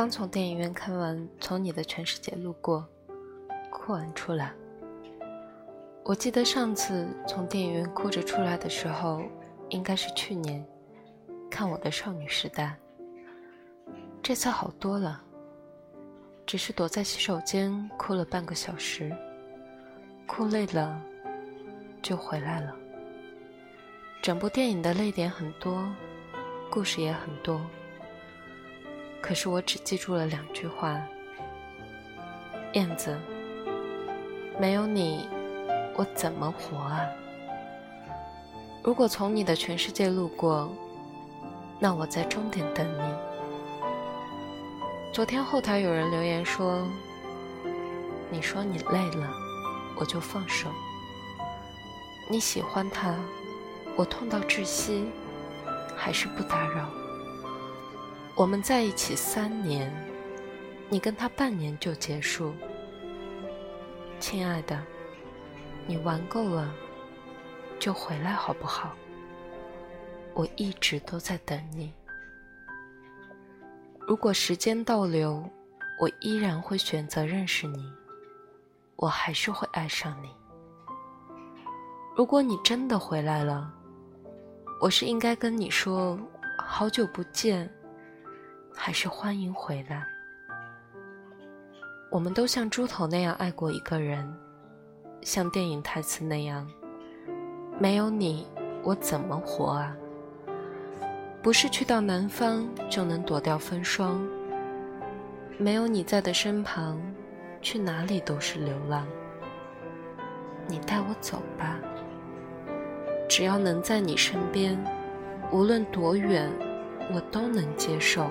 刚从电影院看完《从你的全世界路过》，哭完出来。我记得上次从电影院哭着出来的时候，应该是去年看我的少女时代。这次好多了，只是躲在洗手间哭了半个小时，哭累了就回来了。整部电影的泪点很多，故事也很多，可是我只记住了两句话：燕子，没有你。我怎么活啊？如果从你的全世界路过，那我在终点等你。昨天后台有人留言说：“你说你累了，我就放手。你喜欢他，我痛到窒息，还是不打扰。我们在一起三年，你跟他半年就结束，亲爱的。”你玩够了，就回来好不好？我一直都在等你。如果时间倒流，我依然会选择认识你，我还是会爱上你。如果你真的回来了，我是应该跟你说好久不见，还是欢迎回来？我们都像猪头那样爱过一个人。像电影台词那样，没有你，我怎么活啊？不是去到南方就能躲掉风霜。没有你在的身旁，去哪里都是流浪。你带我走吧，只要能在你身边，无论多远，我都能接受。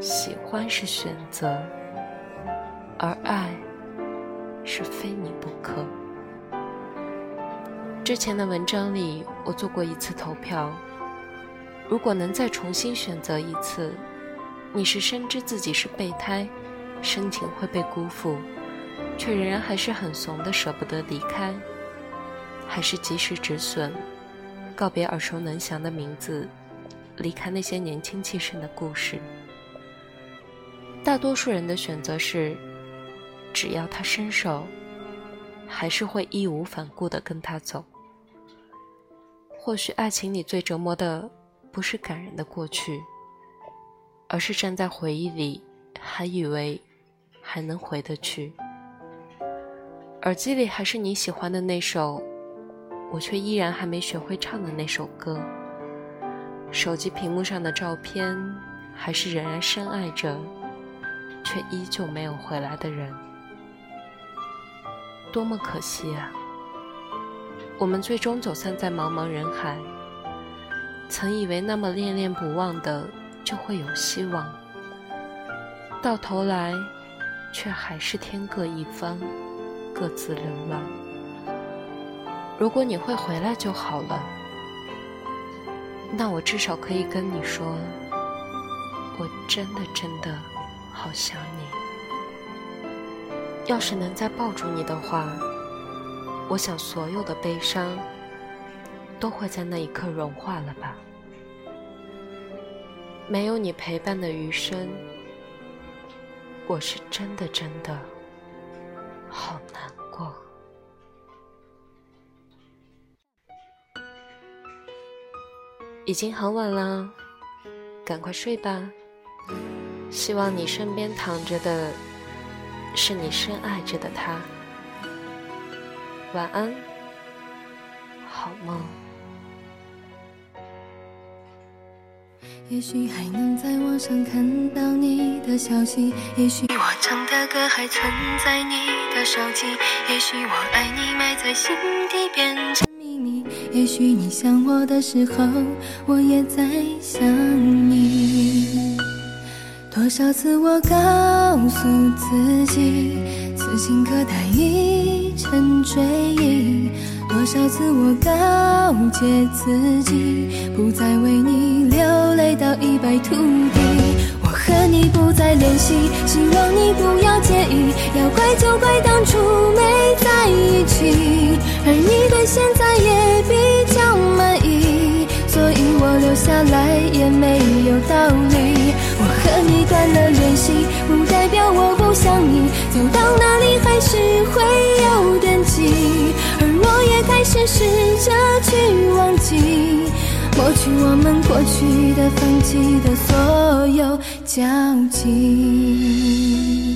喜欢是选择，而爱。是非你不可。之前的文章里，我做过一次投票。如果能再重新选择一次，你是深知自己是备胎，深情会被辜负，却仍然还是很怂的舍不得离开，还是及时止损，告别耳熟能详的名字，离开那些年轻气盛的故事？大多数人的选择是。只要他伸手，还是会义无反顾地跟他走。或许爱情里最折磨的，不是感人的过去，而是站在回忆里，还以为还能回得去。耳机里还是你喜欢的那首，我却依然还没学会唱的那首歌。手机屏幕上的照片，还是仍然深爱着，却依旧没有回来的人。多么可惜啊！我们最终走散在茫茫人海。曾以为那么恋恋不忘的就会有希望，到头来却还是天各一方，各自流浪。如果你会回来就好了，那我至少可以跟你说，我真的真的好想你。要是能再抱住你的话，我想所有的悲伤都会在那一刻融化了吧。没有你陪伴的余生，我是真的真的好难过。已经很晚了，赶快睡吧。希望你身边躺着的。是你深爱着的他。晚安，好梦。也许还能在网上看到你的消息，也许我唱的歌还存在你的手机，也许我爱你埋在心底变成秘密，也许你想我的时候，我也在想你。多少次我告诉自己，此情可待已成追忆；多少次我告诫自己，不再为你流泪到一败涂地。我和你不再联系，希望你不要介意。到哪里还是会有惦记，而我也开始试着去忘记，抹去我们过去的、放弃的所有交集。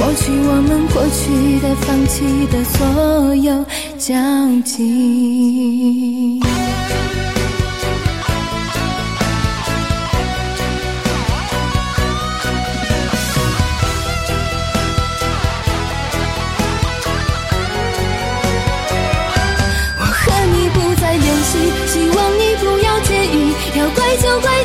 抹去我们过去的、放弃的所有交集。我和你不再联系，希望你不要介意。要怪就怪